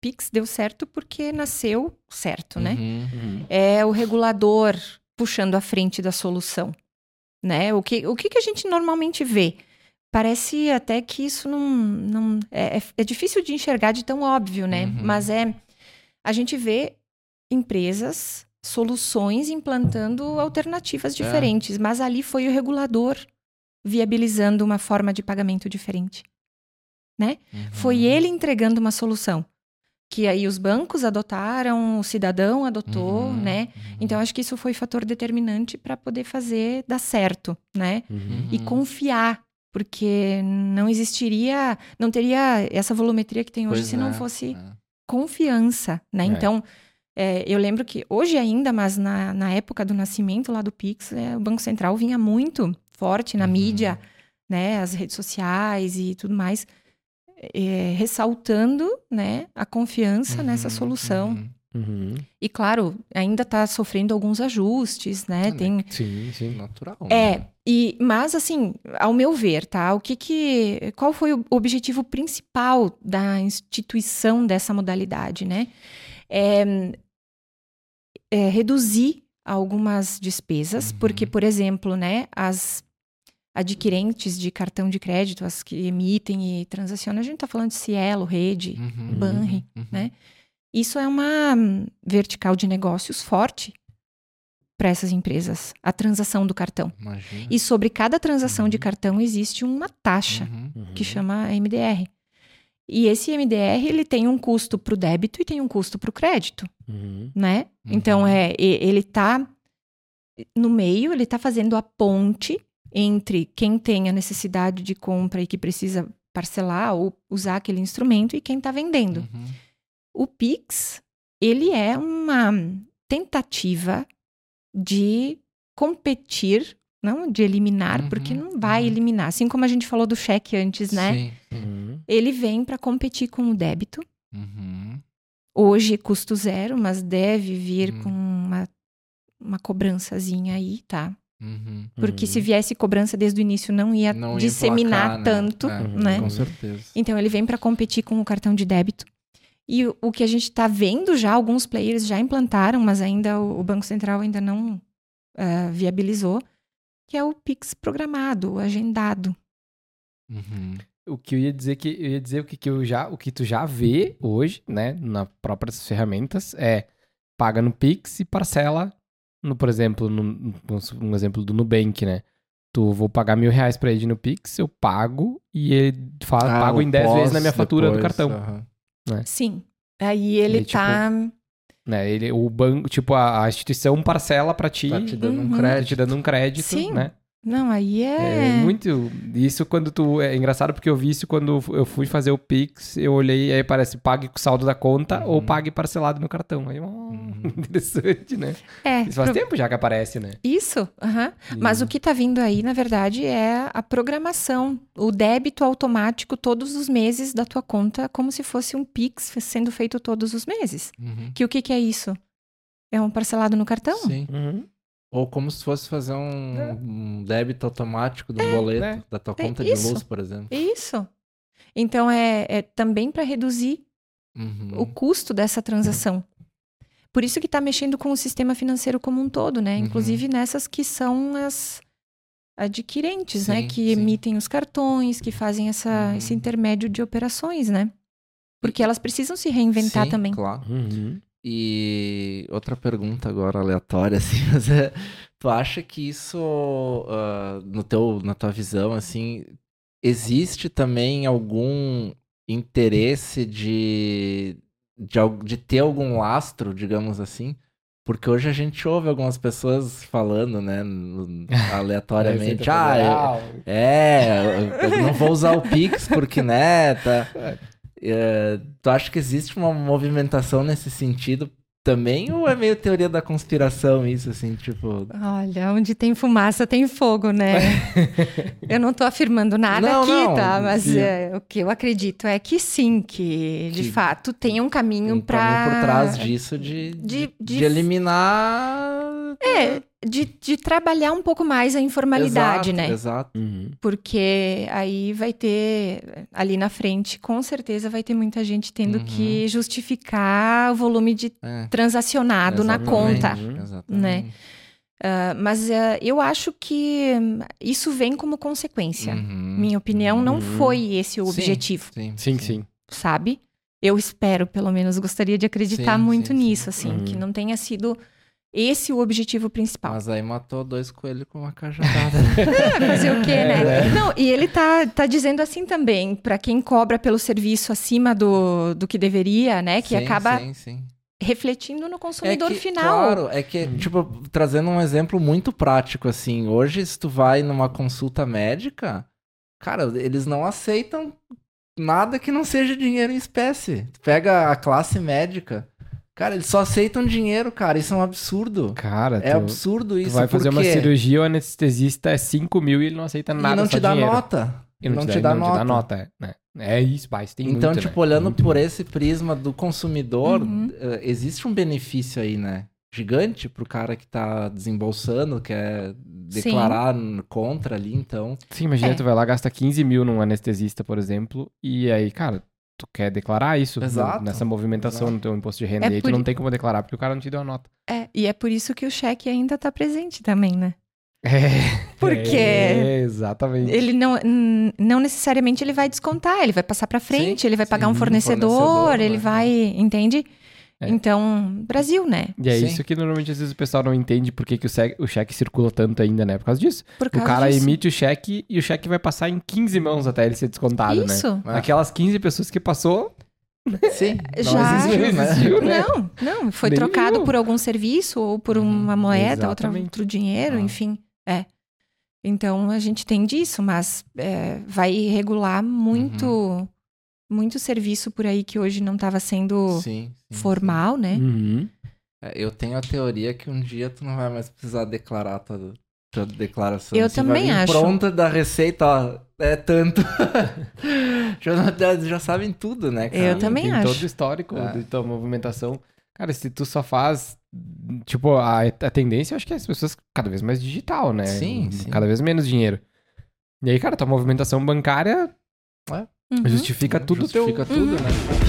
Pix deu certo porque nasceu certo, né? Uhum. Uhum. É o regulador puxando a frente da solução, né? O que, o que, que a gente normalmente vê? Parece até que isso não, não é, é- é difícil de enxergar de tão óbvio, né? Uhum. Mas é a gente vê empresas, soluções implantando alternativas diferentes, mas ali foi o regulador viabilizando uma forma de pagamento diferente. Uhum. Foi ele entregando uma solução que aí os bancos adotaram, o cidadão adotou, Uhum. né? Então acho que isso foi fator determinante para poder fazer dar certo, né? Uhum. E Uhum. confiar, porque não existiria, não teria essa volumetria que tem hoje Pois se não é, fosse é. confiança, né? É. Então, é, eu lembro que hoje ainda, mas na, na época do nascimento lá do Pix, é, o Banco Central vinha muito forte na Uhum. mídia, né? As redes sociais e tudo mais, é, ressaltando, né? A confiança nessa Uhum, solução. uhum. Uhum. E claro, ainda está sofrendo alguns ajustes, né? Ah? Tem, Sim, sim. Natural. é, né? e, mas assim, ao meu ver, tá? O que que, qual foi o objetivo principal da instituição dessa modalidade, né? É, é reduzir algumas despesas, Uhum. porque, por exemplo, né, as adquirentes de cartão de crédito, as que emitem e transacionam, a gente está falando de Cielo, Rede, Uhum, Banri, uhum. né? Isso é uma hum, vertical de negócios forte para essas empresas, a transação do cartão. Imagina. E sobre cada transação de Uhum. cartão existe uma taxa Uhum. Uhum. que chama MDR. E esse MDR ele tem um custo para o débito e tem um custo para o crédito, Uhum. né? Então Uhum. é ele está no meio, ele está fazendo a ponte entre quem tem a necessidade de compra e que precisa parcelar ou usar aquele instrumento e quem está vendendo. Uhum. O Pix, ele é uma tentativa de competir, não de eliminar, Uhum, porque não vai uhum. eliminar. Assim como a gente falou do cheque antes, né? Sim. Uhum. Ele vem para competir com o débito. Uhum. Hoje, custo zero, mas deve vir Hum. com uma, uma cobrançazinha aí, tá? Uhum. Porque Uhum. se viesse cobrança desde o início, não ia Não ia disseminar emplacar, né? tanto, É, né? Com certeza. Então ele vem para competir com o cartão de débito. E o, o que a gente está vendo já, alguns players já implantaram, mas ainda o, o Banco Central ainda não ah, viabilizou, que é o Pix programado, o agendado. Uhum. O que eu ia dizer que eu ia dizer o que, que eu já, o que tu já vê hoje, né, nas próprias ferramentas é paga no Pix e parcela no, por exemplo, no, um exemplo do Nubank, né? Tu vou pagar mil reais pra ele no Pix, eu pago e ele fala, Ah, pago em 10 vezes na minha fatura do depois, cartão. aham. Sim. Aí ele E, tipo, tá. Né? Ele, o banco, tipo, a, a instituição parcela pra ti, Tá te dando Uhum. um tá crédito. te dando um crédito, Sim. né? Não, aí É é. muito. Isso quando tu. É engraçado porque eu vi isso quando eu fui fazer o Pix, eu olhei e aí parece pague com saldo da conta Uhum. ou pague parcelado no cartão. Aí, ó, Uhum. interessante, né? É, Isso faz pro- tempo já que aparece, né? Isso, aham. Mas o que tá vindo aí, na verdade, é a programação, o débito automático todos os meses da tua conta, como se fosse um Pix sendo feito todos os meses. Uhum. Que o que, que é isso? É um parcelado no cartão? Sim. Uhum. Ou como se fosse fazer um, É. um débito automático do boleto né? da tua É conta de isso. luz, por exemplo. Isso. Então é, é também para reduzir Uhum. o custo dessa transação. Por isso que está mexendo com o sistema financeiro como um todo, né? Uhum. Inclusive nessas que são as adquirentes, né? Sim, Que sim. emitem os cartões, que fazem essa, Uhum. esse intermédio de operações, né? Porque elas precisam se reinventar Sim, também. Claro. Uhum. E outra pergunta agora aleatória, assim, mas é, tu acha que isso, ah, no teu, na tua visão, assim, existe também algum interesse de, de, de ter algum lastro, digamos assim? Porque hoje a gente ouve algumas pessoas falando, né, aleatoriamente, ah, Federal. é, eu, eu não vou usar o Pix porque, né, tá... É, tu acha que existe uma movimentação nesse sentido também? Ou é meio teoria da conspiração isso, assim, tipo... Olha, onde tem fumaça tem fogo, né? eu não tô afirmando nada Não, aqui, não, tá? Mas é, o que eu acredito é que sim, que de Que fato tem um caminho um para por trás disso de, de, de- de de- eliminar É, de, de trabalhar um pouco mais a informalidade, exato, né? Exato. Uhum. Porque aí vai ter, ali na frente, com certeza vai ter muita gente tendo Uhum. que justificar o volume de É, transacionado na exatamente, conta. Uhum. Exatamente. Ah, mas ah, eu acho que isso vem como consequência. Uhum. Minha opinião, não Uhum. foi esse o Sim. objetivo, Sim, Sim, sim. sabe? Eu espero, pelo menos, gostaria de acreditar Sim, muito sim, sim. nisso, assim, Uhum. que não tenha sido esse o objetivo principal. Mas aí matou dois coelhos com uma cajadada. É, fazer o quê, né? É. Não, e ele tá, tá dizendo assim também, pra quem cobra pelo serviço acima do, do que deveria, né? Que Sim, acaba Sim, sim. refletindo no consumidor que, final. Claro, é que, tipo, trazendo um exemplo muito prático, assim, hoje, se tu vai numa consulta médica, cara, eles não aceitam nada que não seja dinheiro em espécie. Tu pega a classe médica, cara, eles só aceitam dinheiro, cara, isso é um absurdo. Cara, É tu, absurdo tu isso. vai fazer uma cirurgia, o anestesista é 5 mil e ele não aceita e nada, não só te dá dinheiro. nota. E não te dá não te nota. dá nota, é, né? É isso, mas tem Então, muito, tipo, né? olhando Muito. por esse prisma do consumidor, Uhum. eh, existe um benefício aí, né? Gigante pro cara que tá desembolsando, quer declarar n- contra ali, então. Sim, imagina, É. tu vai lá, gasta 15 mil num anestesista, por exemplo, e aí, cara, tu quer declarar isso Exato, nessa movimentação exato. no teu imposto de renda, É e aí tu não i- tem como declarar, porque o cara não te deu a nota. É, e é por isso que o cheque ainda tá presente também, né? É, Porque é, exatamente. ele não, não necessariamente ele vai descontar, ele vai passar pra frente, Sim, ele vai pagar sim, um um fornecedor, fornecedor, ele né? vai, entende? É. Então, Brasil, né? E é Sim. isso que normalmente às vezes o pessoal não entende por que, que o, se- o cheque circula tanto ainda, né? Por causa disso. Por O causa cara disso. emite o cheque e o cheque vai passar em 15 mãos até ele ser descontado, né? Isso. É. Aquelas 15 pessoas que passou, Sim, não Já existiu, né? existiu, né? Não, não, foi Nem trocado viu. por algum serviço ou por Uhum, uma moeda, outra, exatamente. outro dinheiro, Ah. enfim. É. Então a gente tem disso, mas é, vai regular muito, Uhum. Muito serviço por aí que hoje não estava sendo Sim, sim, formal, né? Uhum. sim. É, Eu tenho a teoria que um dia tu não vai mais precisar declarar tua, tua declaração. Eu vai também vir acho. pronta da receita, ó, é tanto. já, já sabem tudo, né, cara? Eu também tem acho. todo o histórico É. da tua movimentação. Cara, se tu só faz. Tipo, a, a tendência, eu acho que é as pessoas cada vez mais digital, né? Sim, sim. Cada vez menos dinheiro. E aí, cara, tua movimentação bancária Uhum. justifica tudo Justifica teu. tudo, né?